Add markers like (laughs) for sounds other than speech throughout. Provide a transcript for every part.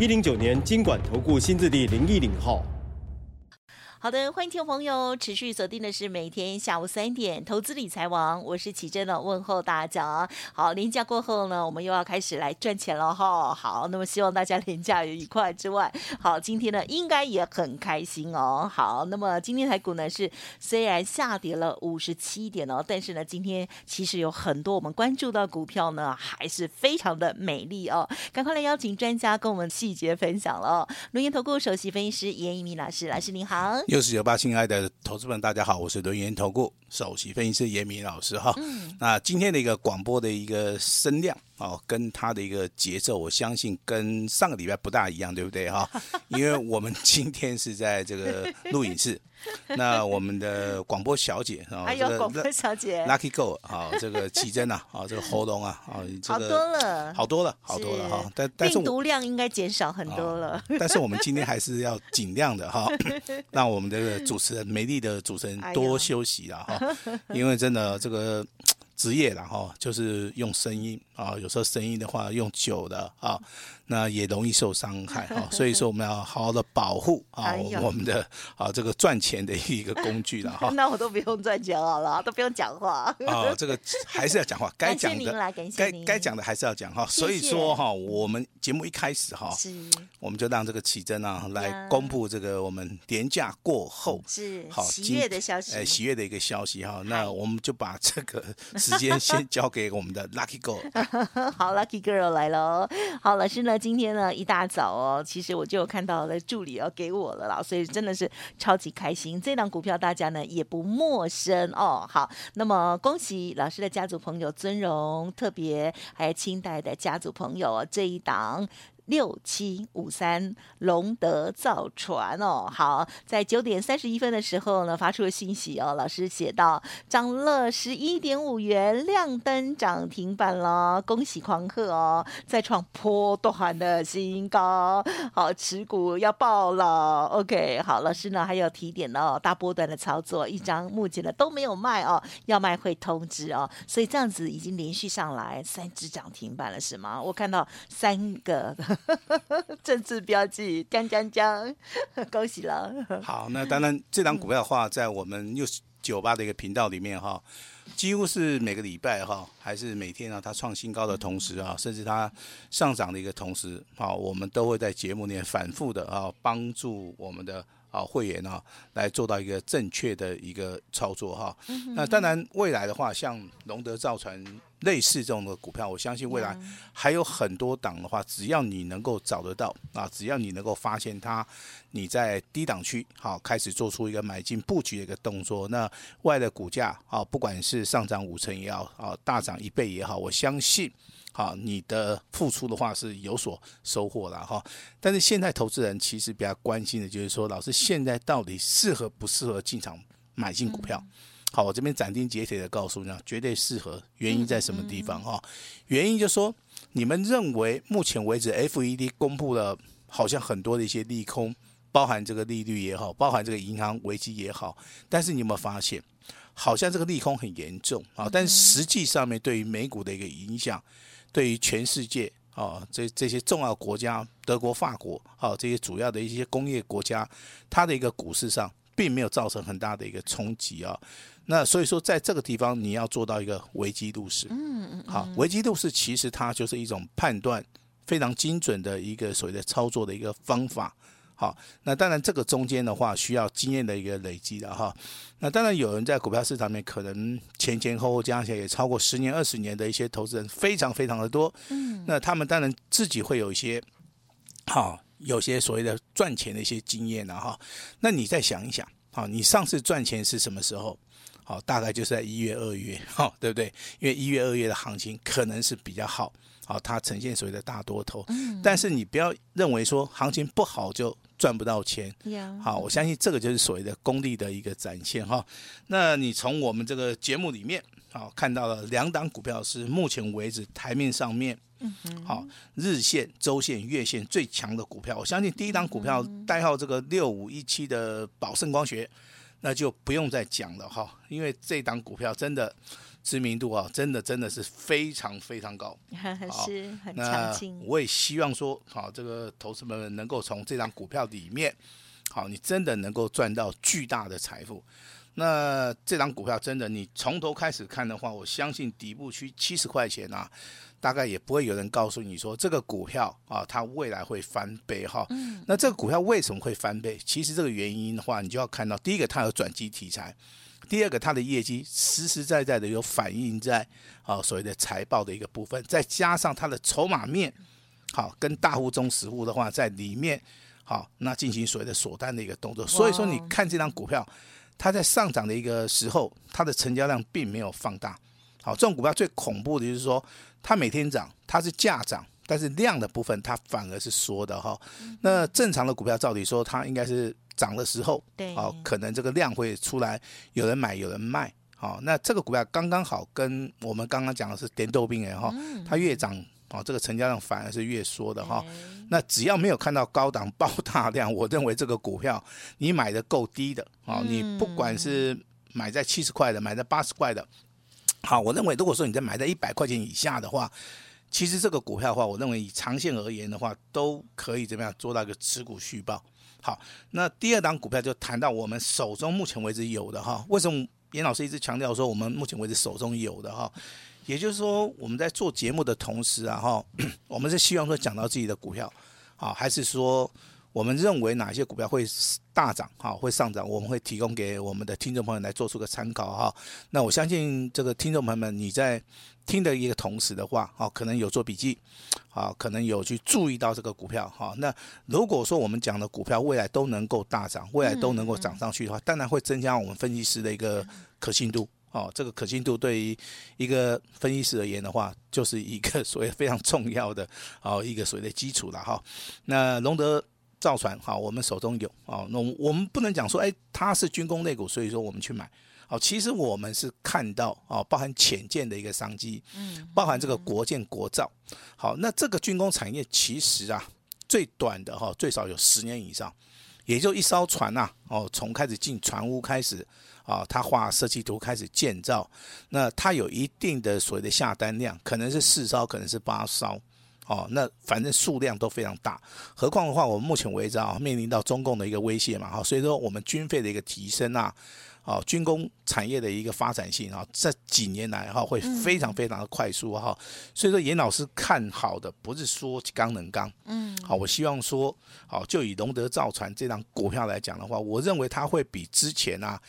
一零九年金管投顾新字第零一零号。好的，欢迎听众朋友持续锁定的是每天下午三点投资理财王，我是琦蓁的问候大家。好，连假过后呢，我们又要开始来赚钱了哈。好，那么希望大家连假愉快之外，好，今天呢应该也很开心哦。好，那么今天台股呢是虽然下跌了五十七点哦，但是呢今天其实有很多我们关注到股票呢还是非常的美丽哦。赶快来邀请专家跟我们细节分享了龙岩投顾首席分析师严一民老师，老师您好。六四九八，亲爱的投资们，大家好，我是轮研投顾首席分析师严明老师哈。嗯、那今天的一个广播的一个声量哦，跟它的一个节奏，我相信跟上个礼拜不大一样，对不对哈？(laughs) 因为我们今天是在这个录影室。(laughs) 那我们的广播小姐啊，还有广播小姐，Lucky Go 啊，这个琦蓁啊，(laughs) 啊，这个喉咙啊，啊，这个好多了，好多了，好多了哈。但但是病毒量应该减少很多了。(laughs) 但是我们今天还是要尽量的哈，让我们的主持人美丽的主持人多休息了哈，因为真的这个职业然后就是用声音啊，有时候生意的话用久了啊。那也容易受伤害哈，(laughs) 所以说我们要好好的保护啊我们的啊这个赚钱的一个工具了哈。(laughs) 那我都不用赚钱好了，都不用讲话。啊，(laughs) 这个还是要讲话，该讲的该该讲的还是要讲哈。所以说哈，我们节目一开始哈，我们就让这个启真啊来公布这个我们年假过后是好喜悦的消息，呃喜悦的一个消息哈。那我们就把这个时间先交给我们的 Lucky Girl。(laughs) 好，Lucky Girl 来喽。好，老师呢？今天呢，一大早哦，其实我就看到了助理要给我了啦，所以真的是超级开心。这档股票大家呢也不陌生哦。好，那么恭喜老师的家族朋友尊荣特别，还有清代的家族朋友这一档。六七五三龙德造船哦，好，在九点三十一分的时候呢，发出了信息哦。老师写到涨了十一点五元，亮灯涨停板了，恭喜狂贺哦，再创波段的新高，好，持股要爆了。OK，好，老师呢还有提点哦，大波段的操作，一张目前呢都没有卖哦，要卖会通知哦。所以这样子已经连续上来三只涨停板了，是吗？我看到三个。(laughs) 政治标记，将将将，恭喜了。(laughs) 好，那当然，这档股票的话，在我们六九八的一个频道里面哈，几乎是每个礼拜哈，还是每天啊，它创新高的同时啊，甚至它上涨的一个同时，好，我们都会在节目里面反复的啊，帮助我们的啊会员啊，来做到一个正确的一个操作哈。那当然，未来的话，像龙德造船。类似这种的股票，我相信未来还有很多档的话，只要你能够找得到啊，只要你能够发现它，你在低档区好开始做出一个买进布局的一个动作，那未来的股价啊，不管是上涨五成也好啊，大涨一倍也好，我相信啊，你的付出的话是有所收获了哈。但是现在投资人其实比较关心的就是说，老师现在到底适合不适合进场买进股票？好，我这边斩钉截铁的告诉你，绝对适合。原因在什么地方？哈，原因就是说，你们认为目前为止，FED 公布了好像很多的一些利空，包含这个利率也好，包含这个银行危机也好，但是你有没有发现，好像这个利空很严重啊？但实际上面对于美股的一个影响，对于全世界啊，这这些重要国家，德国、法国啊，这些主要的一些工业国家，它的一个股市上，并没有造成很大的一个冲击啊。那所以说，在这个地方你要做到一个危机入市，嗯嗯，好，危机入市其实它就是一种判断非常精准的一个所谓的操作的一个方法，好，那当然这个中间的话需要经验的一个累积的哈，那当然有人在股票市场里面可能前前后后加起来也超过十年二十年的一些投资人非常非常的多，嗯，那他们当然自己会有一些，好，有些所谓的赚钱的一些经验的哈，那你再想一想，好，你上次赚钱是什么时候？好，大概就是在一月、二月，(laughs) 哈，对不对？因为一月、二月的行情可能是比较好，好，它呈现所谓的大多头。但是你不要认为说行情不好就赚不到钱。好，我相信这个就是所谓的功力的一个展现哈。那你从我们这个节目里面，好看到了两档股票是目前为止台面上面，好日线、周线、月线最强的股票。我相信第一档股票代号这个六五一七的宝盛光学，那就不用再讲了哈，因为这档股票真的。知名度啊，真的真的是非常非常高，(laughs) 是很强劲。我也希望说，好，这个投资们能够从这张股票里面，好，你真的能够赚到巨大的财富。那这张股票真的，你从头开始看的话，我相信底部区七十块钱啊，大概也不会有人告诉你说这个股票啊，它未来会翻倍哈。那这个股票为什么会翻倍？其实这个原因的话，你就要看到第一个，它有转机题材。第二个，它的业绩实实在在的有反映在啊所谓的财报的一个部分，再加上它的筹码面，好跟大户中实户的话在里面，好那进行所谓的锁单的一个动作。所以说，你看这张股票，它在上涨的一个时候，它的成交量并没有放大。好，这种股票最恐怖的就是说，它每天涨，它是价涨，但是量的部分它反而是缩的哈。那正常的股票，照理说它应该是。涨的时候，对，哦，可能这个量会出来，有人买，有人卖，好，那这个股票刚刚好跟我们刚刚讲的是点豆兵哎哈，它越涨，哦，这个成交量反而是越缩的哈。那只要没有看到高档爆大量，(laughs) 我认为这个股票你买的够低的，哦，你不管是买在七十块的，买在八十块的，好，我认为如果说你在买在一百块钱以下的话，其实这个股票的话，我认为以长线而言的话，都可以怎么样做到一个持股续报。好，那第二档股票就谈到我们手中目前为止有的哈，为什么严老师一直强调说我们目前为止手中有的哈？也就是说我们在做节目的同时啊哈，我们是希望说讲到自己的股票，好，还是说我们认为哪些股票会大涨哈，会上涨，我们会提供给我们的听众朋友来做出个参考哈。那我相信这个听众朋友们你在。听的一个同时的话，哈，可能有做笔记，啊，可能有去注意到这个股票，哈。那如果说我们讲的股票未来都能够大涨，未来都能够涨上去的话，当然会增加我们分析师的一个可信度，哦，这个可信度对于一个分析师而言的话，就是一个 (laughs) 所谓非常重要的，哦，一个所谓的基础了，哈。那龙德造船，好，我们手中有，哦，那我们不能讲说，哎，它是军工类股，所以说我们去买。好，其实我们是看到啊，包含潜舰的一个商机，嗯，包含这个国建国造。好，那这个军工产业其实啊，最短的哈，最少有十年以上，也就一艘船呐，哦，从开始进船坞开始啊，他画设计图开始建造，那它有一定的所谓的下单量，可能是四艘，可能是八艘，哦，那反正数量都非常大。何况的话，我们目前为止啊，面临到中共的一个威胁嘛，哈，所以说我们军费的一个提升啊。哦，军工产业的一个发展性啊，这几年来哈会非常非常的快速哈，所以说严老师看好的不是说刚能刚，嗯，好，我希望说，好，就以龙德造船这张股票来讲的话，我认为它会比之前啊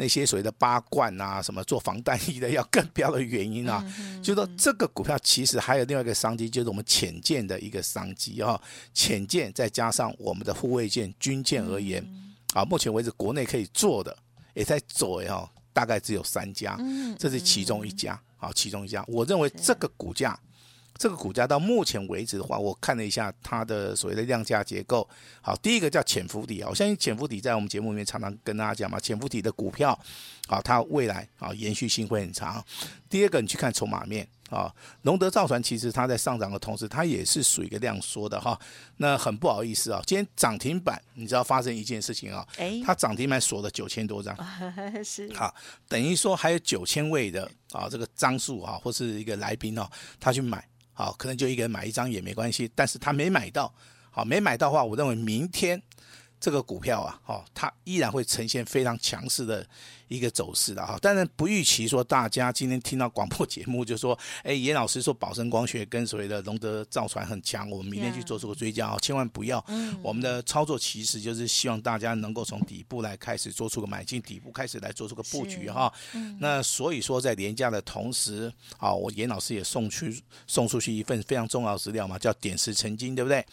那些所谓的八冠啊什么做防弹衣的要更标的原因啊，就是说这个股票其实还有另外一个商机，就是我们浅见的一个商机啊，浅见再加上我们的护卫舰、军舰而言，啊，目前为止国内可以做的。也在做哈，大概只有三家，这是其中一家，好，其中一家。我认为这个股价，这个股价到目前为止的话，我看了一下它的所谓的量价结构，好，第一个叫潜伏底啊，我相信潜伏底在我们节目里面常常跟大家讲嘛，潜伏底的股票，好，它未来啊延续性会很长。第二个，你去看筹码面。啊，龙德造船其实它在上涨的同时，它也是属于一个量缩的哈。那很不好意思啊，今天涨停板，你知道发生一件事情啊？哎，它涨停板锁了九千多张，(laughs) 是好，等于说还有九千位的啊这个张数啊，或是一个来宾哦，他去买，好，可能就一个人买一张也没关系，但是他没买到，好，没买到的话，我认为明天这个股票啊，哦，它依然会呈现非常强势的。一个走势的哈，当然不预期说大家今天听到广播节目就说，(laughs) 哎，严老师说宝盛光学跟所谓的龙德造船很强，我们明天去做出个追加啊千万不要。嗯，我们的操作其实就是希望大家能够从底部来开始做出个买进，底部开始来做出个布局哈。嗯，那所以说在廉价的同时，啊，我严老师也送去送出去一份非常重要的资料嘛，叫点石成金，对不对.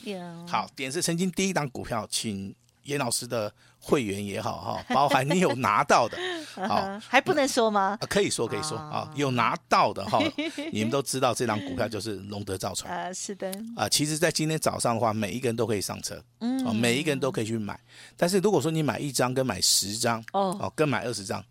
好，点石成金第一档股票，请严老师的会员也好哈，包含你有拿到的。(laughs) 好，还不能说吗？可以说可以说啊，有拿到的哈，(laughs) 你们都知道这张股票就是龙德造船 (laughs) 啊，是的啊。其实，在今天早上的话，每一个人都可以上车，嗯，每一个人都可以去买。但是如果说你买一张跟买十张，哦，跟买二十张。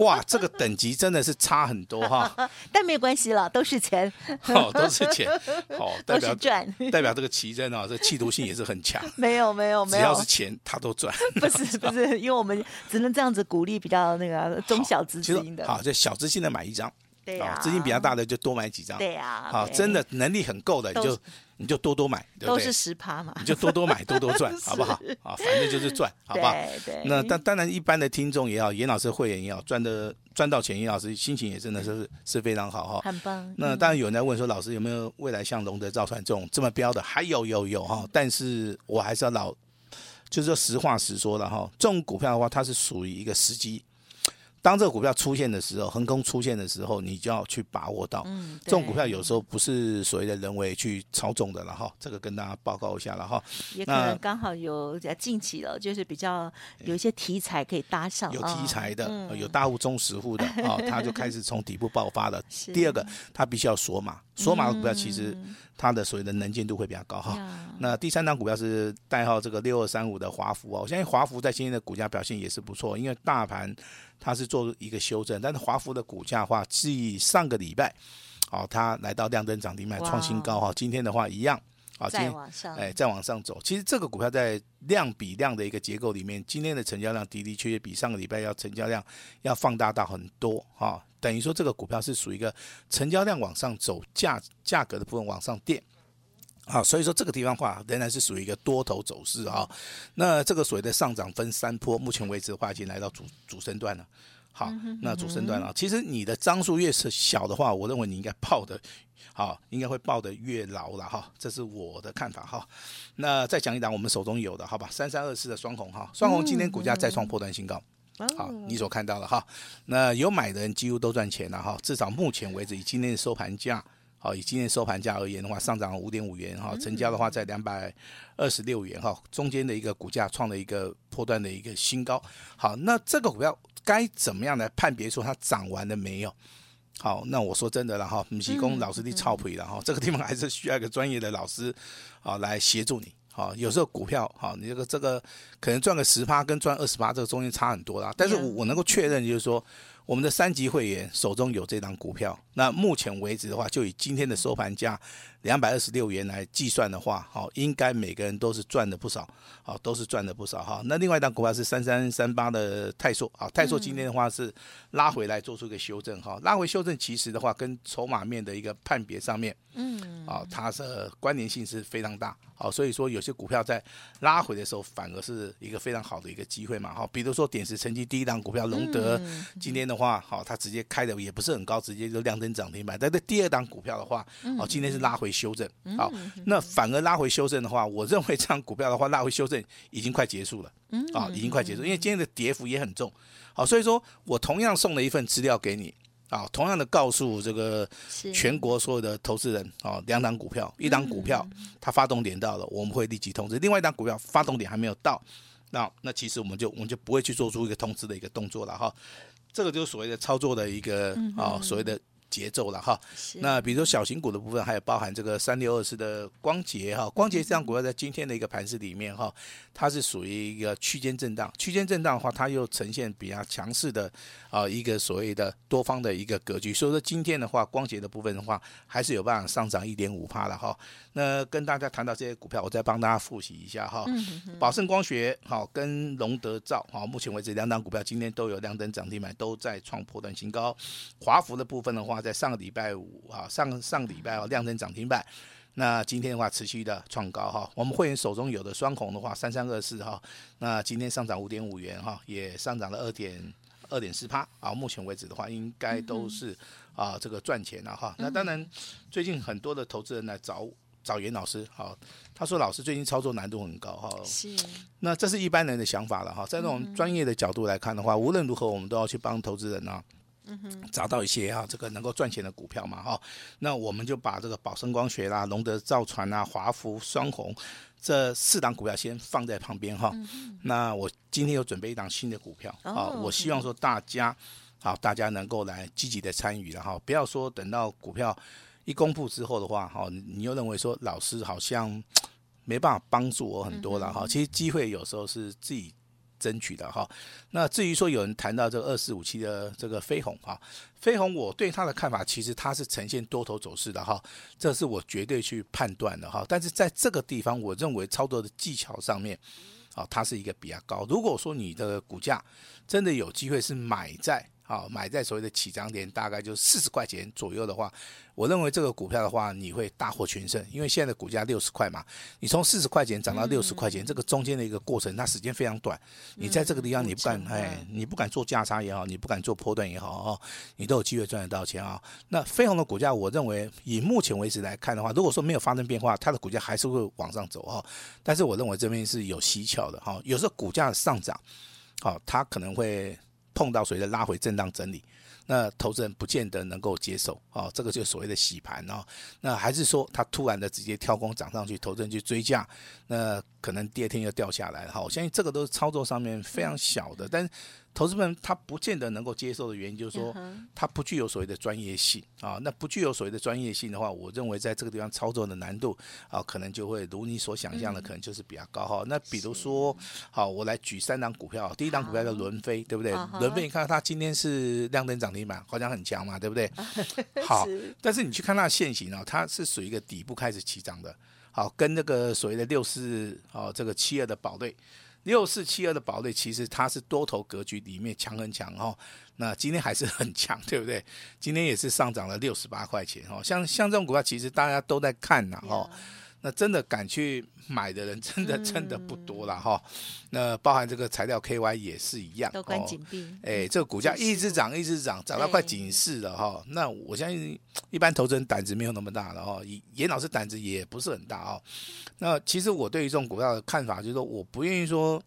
哇，这个等级真的是差很多哈，但没有关系了，都是钱，哦，都是钱，哦，代表赚，代表这个奇珍啊，这企图性也是很强。没有没有没有，只要是钱他都赚。(laughs) 不是 (laughs) 不是，因为我们只能这样子鼓励比较那个中小资金的。好，这小资金的买一张，对啊，资金比较大的就多买几张，对啊。好，真的能力很够的你就。你就多多买，对不对？都是十趴嘛，你就多多买，(laughs) 多多赚，好不好？啊，反正就是赚，好不好？对对。那当当然，一般的听众也好，严老师会员也好，赚的赚到钱，严老师心情也真的是是非常好哈。很棒。那当然有人在问说，老师有没有未来像龙德造船这种这么标的？还有有有哈，但是我还是要老，就是说实话实说了哈。这种股票的话，它是属于一个时机。当这个股票出现的时候，横空出现的时候，你就要去把握到。嗯，这种股票有时候不是所谓的人为去操纵的了哈。这个跟大家报告一下了哈。也可能刚好有近期了，就是比较有一些题材可以搭上。有题材的，有大户中实户的啊，它就开始从底部爆发了。(laughs) 第二个，它必须要锁码，锁码的股票其实它的所谓的能见度会比较高哈。那第三档股票是代号这个六二三五的华孚啊，我相信华孚在今天的股价表现也是不错，因为大盘。它是做一个修正，但是华孚的股价的话，继上个礼拜，好，它来到亮灯涨停板创新高哈。今天的话一样，啊，今天哎再往上走。其实这个股票在量比量的一个结构里面，今天的成交量的的确确比上个礼拜要成交量要放大到很多哈。等于说这个股票是属于一个成交量往上走，价价格的部分往上垫。啊，所以说这个地方的话仍然是属于一个多头走势啊。那这个所谓的上涨分三波，目前为止的话已经来到主主升段了。好，那主升段了。其实你的张数越是小的话，我认为你应该抱的，好，应该会抱得越牢了哈。这是我的看法哈。那再讲一档我们手中有的，好吧？三三二四的双红哈，双红今天股价再创破断新高。好，你所看到的哈，那有买的人几乎都赚钱了哈。至少目前为止，以今天的收盘价。好，以今天收盘价而言的话，上涨五点五元哈，成交的话在两百二十六元哈，中间的一个股价创了一个破断的一个新高。好，那这个股票该怎么样来判别说它涨完了没有？好，那我说真的了哈，米奇工老师的操盘了哈，这个地方还是需要一个专业的老师啊来协助你。好，有时候股票好，你这个这个可能赚个十趴跟赚二十趴，这个中间差很多啦。但是我我能够确认就是说。我们的三级会员手中有这张股票，那目前为止的话，就以今天的收盘价两百二十六元来计算的话，好，应该每个人都是赚的不少，好，都是赚的不少哈。那另外一档股票是三三三八的泰硕，啊，泰硕今天的话是拉回来做出一个修正哈，拉回修正其实的话跟筹码面的一个判别上面，嗯，啊，它是关联性是非常大，好，所以说有些股票在拉回的时候反而是一个非常好的一个机会嘛，哈，比如说点石成金第一档股票龙德，今天的。的话，好，它直接开的也不是很高，直接就亮灯涨停板。但是第二档股票的话，哦，今天是拉回修正，好，那反而拉回修正的话，我认为这样股票的话，拉回修正已经快结束了，啊，已经快结束，因为今天的跌幅也很重，好，所以说我同样送了一份资料给你，啊，同样的告诉这个全国所有的投资人，啊，两档股票，一档股票它发动点到了，我们会立即通知；另外一档股票发动点还没有到，那那其实我们就我们就不会去做出一个通知的一个动作了，哈。这个就是所谓的操作的一个啊、所谓的节奏了哈。是那比如说小型股的部分，还有包含这个三六二四的光頡哈，光頡这张股票在今天的一个盘势里面哈，它是属于一个区间震荡，区间震荡的话，它又呈现比较强势的啊一个所谓的多方的一个格局。所以说今天的话，光頡的部分的话，还是有办法上涨一点五帕了哈。那跟大家谈到这些股票，我再帮大家复习一下哈。宝盛光学好，跟龙德造好，目前为止两档股票今天都有亮灯涨停板，都在创破断新高。华孚的部分的话，在上个礼拜五啊，上上个礼拜啊亮灯涨停板，那今天的话持续的创高哈。我们会员手中有的双红的话，三三二四哈，那今天上涨五点五元哈，也上涨了二点二点四趴啊。目前为止的话，应该都是啊这个赚钱了哈。那当然，最近很多的投资人来找。找袁老师，好，他说老师最近操作难度很高，哈，是，那这是一般人的想法了，哈，在这种专业的角度来看的话，无论如何我们都要去帮投资人呢，找到一些啊这个能够赚钱的股票嘛哈，那我们就把这个宝盛光学啦、龙德造船啊、华孚、双红这四档股票先放在旁边哈。那我今天有准备一档新的股票啊，我希望说大家好，大家能够来积极的参与了哈，不要说等到股票一公布之后的话哈，你又认为说老师好像。没办法帮助我很多了哈，其实机会有时候是自己争取的哈。那至于说有人谈到这个二四五七的这个飞鸿哈，飞鸿我对它的看法，其实它是呈现多头走势的哈，这是我绝对去判断的哈。但是在这个地方，我认为操作的技巧上面，啊，它是一个比较高。如果说你的股价真的有机会是买在。好，买在所谓的起涨点，大概就四十块钱左右的话，我认为这个股票的话，你会大获全胜，因为现在的股价六十块嘛，你从四十块钱涨到六十块钱，这个中间的一个过程，它时间非常短，你在这个地方你不敢，哎，你不敢做价差也好，你不敢做波段也好，哦，你都有机会赚得到钱啊。那飞鸿的股价，我认为以目前为止来看的话，如果说没有发生变化，它的股价还是会往上走哈。但是我认为这边是有蹊跷的哈，有时候股价的上涨，好，它可能会。碰到谁的拉回震荡整理，那投资人不见得能够接受啊，这个就所谓的洗盘啊。那还是说他突然的直接跳空涨上去，投资人去追价，那可能第二天又掉下来了哈。我相信这个都是操作上面非常小的，但是。投资们他不见得能够接受的原因，就是说他不具有所谓的专业性啊。那不具有所谓的专业性的话，我认为在这个地方操作的难度啊，可能就会如你所想象的，可能就是比较高哈。那比如说，好，我来举三档股票，第一档股票叫伦飞，对不对？伦飞，你看它今天是亮灯涨停板，好像很强嘛，对不对？(laughs) 好，但是你去看它的线形啊，它是属于一个底部开始起涨的，好，跟那个所谓的六四啊这个七二的宝瑞。六四七二的宝瑞，其实它是多头格局里面强很强哦。那今天还是很强，对不对？今天也是上涨了六十八块钱哦。像像这种股票，其实大家都在看呐哦。那真的敢去买的人，真的真的不多了哈。那包含这个材料 KY 也是一样，都关紧闭。哎，这个股价一直涨，一直涨，涨到快警示了哈。那我相信一般投资人胆子没有那么大了哈。严老师胆子也不是很大哦。那其实我对于这种股票的看法，就是说我不愿意说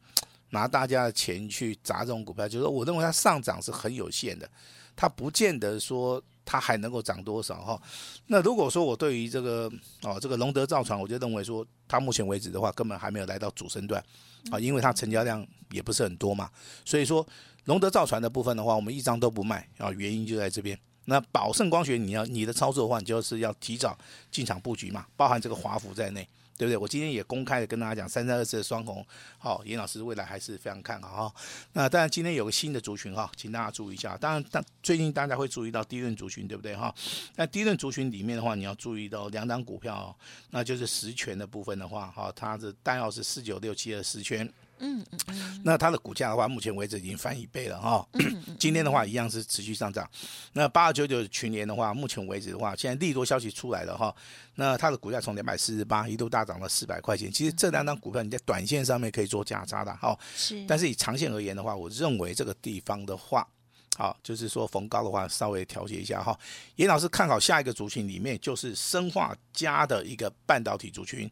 拿大家的钱去砸这种股票，就是说我认为它上涨是很有限的，它不见得说。它还能够涨多少哈？那如果说我对于这个哦，这个龙德造船，我就认为说，它目前为止的话，根本还没有来到主升段啊，因为它成交量也不是很多嘛。所以说，龙德造船的部分的话，我们一张都不卖啊，原因就在这边。那宝盛光学，你要你的操作的话，你就是要提早进场布局嘛，包含这个华孚在内。对不对？我今天也公开的跟大家讲，三三二四的双红，好，严老师未来还是非常看好哈。那当然今天有个新的族群哈，请大家注意一下。当然，但最近大家会注意到低润族群，对不对哈？那低润族群里面的话，你要注意到两档股票，那就是十权的部分的话，哈，它的代号是四九六七的十权。嗯嗯嗯，那它的股价的话，目前为止已经翻一倍了哈。(clears throat) 今天的话一样是持续上涨。那八二九九群联的话，目前为止的话，现在利多消息出来了哈。那它的股价从两百四十八一度大涨了四百块钱。其实这两张股票你在短线上面可以做价差的哈。是。但是以长线而言的话，我认为这个地方的话。好，就是说逢高的话，稍微调节一下哈。严老师看好下一个族群里面，就是生化家的一个半导体族群。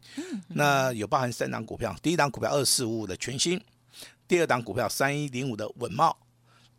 那有包含三档股票，第一档股票二四五五的全新，第二档股票三一零五的稳懋，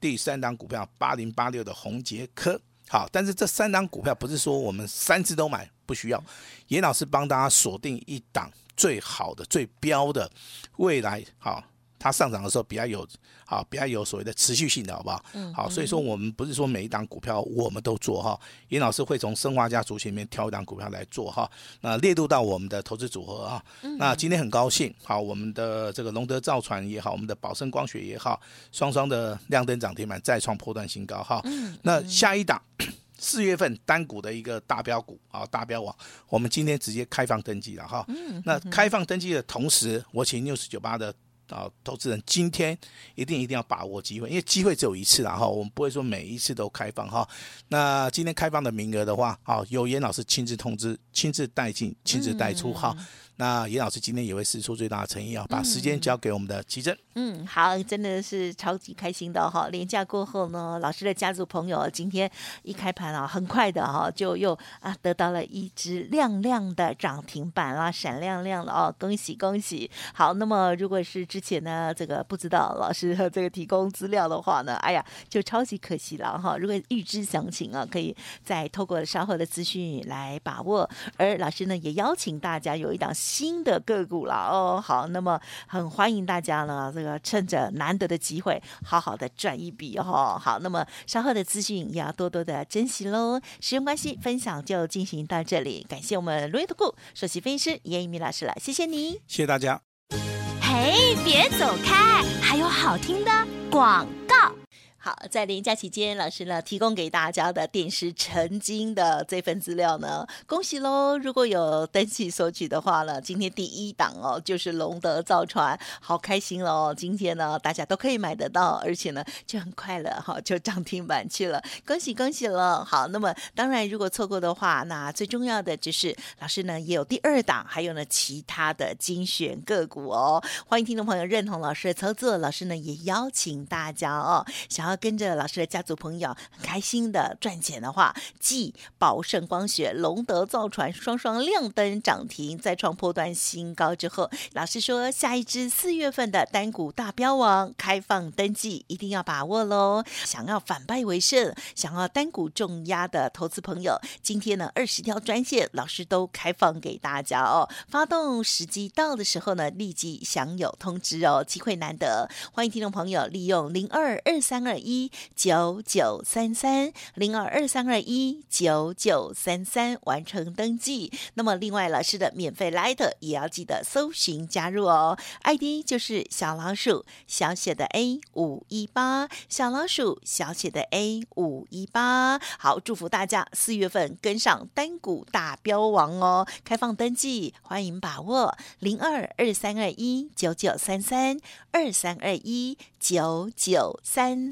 第三档股票八零八六的宏杰科。好，但是这三档股票不是说我们三只都买，不需要。严老师帮大家锁定一档最好的、最标的，未来好。它上涨的时候比较有，好，比较有所谓的持续性的，好不好？嗯，好，所以说我们不是说每一档股票我们都做哈，严老师会从生化家族群里面挑一档股票来做哈，那列入到我们的投资组合啊。那今天很高兴，好，我们的这个龙德造船也好，我们的宝盛光学也好，双双的亮灯涨停板再创破断新高哈。那下一档 (coughs) 四月份单股的一个大标股啊，大标王，我们今天直接开放登记了哈。那开放登记的同时，我请六四九八的。啊，投资人今天一定一定要把握机会，因为机会只有一次啦哈，我们不会说每一次都开放哈。那今天开放的名额的话，好，有严老师亲自通知，亲自带进，亲自带出哈。那严老师今天也会释出最大的诚意啊，把时间交给我们的奇珍。嗯，好，真的是超级开心的哈。连假过后呢，老师的家族朋友今天一开盘啊，很快的哈，就又啊得到了一只亮亮的涨停板啦，闪亮亮的哦，恭喜恭喜！好，那么如果是之前呢，这个不知道老师和这个提供资料的话呢，哎呀，就超级可惜了哈。如果预知详情啊，可以再透过稍后的资讯来把握。而老师呢，也邀请大家有一档。新的个股了哦，好，那么很欢迎大家呢，这个趁着难得的机会，好好的赚一笔哦。好，那么稍后的资讯也要多多的珍惜喽。时间关系，分享就进行到这里，感谢我们伦元投顾首席分析师严一鸣老师了，谢谢你，谢谢大家。嘿，别走开，还有好听的广告。好，在连假期间，老师呢提供给大家的点石成金的这份资料呢，恭喜喽！如果有登记索取的话呢，今天第一档哦，就是龙德造船，好开心哦！今天呢，大家都可以买得到，而且呢就很快乐哈，就涨停板去了，恭喜恭喜了！好，那么当然如果错过的话，那最重要的就是老师呢也有第二档，还有呢其他的精选个股哦，欢迎听众朋友认同老师的操作，老师呢也邀请大家哦，想要。跟着老师的家族朋友很开心的赚钱的话，继宝盛光学、龙德造船双双亮灯涨停，再创破段新高之后，老师说下一支四月份的单股大标王开放登记，一定要把握喽！想要反败为胜，想要单股重压的投资朋友，今天呢二十条专线老师都开放给大家哦。发动时机到的时候呢，立即享有通知哦，机会难得，欢迎听众朋友利用零二二三二。一九九三三零二二三二一九九三三完成登记。那么，另外老师的免费 Line 也要记得搜寻加入哦。ID 就是小老鼠小写的 A 五一八，小老鼠小写的 A 五一八。好，祝福大家四月份跟上单股大标王哦！开放登记，欢迎把握零二二三二一九九三三二三二一九九三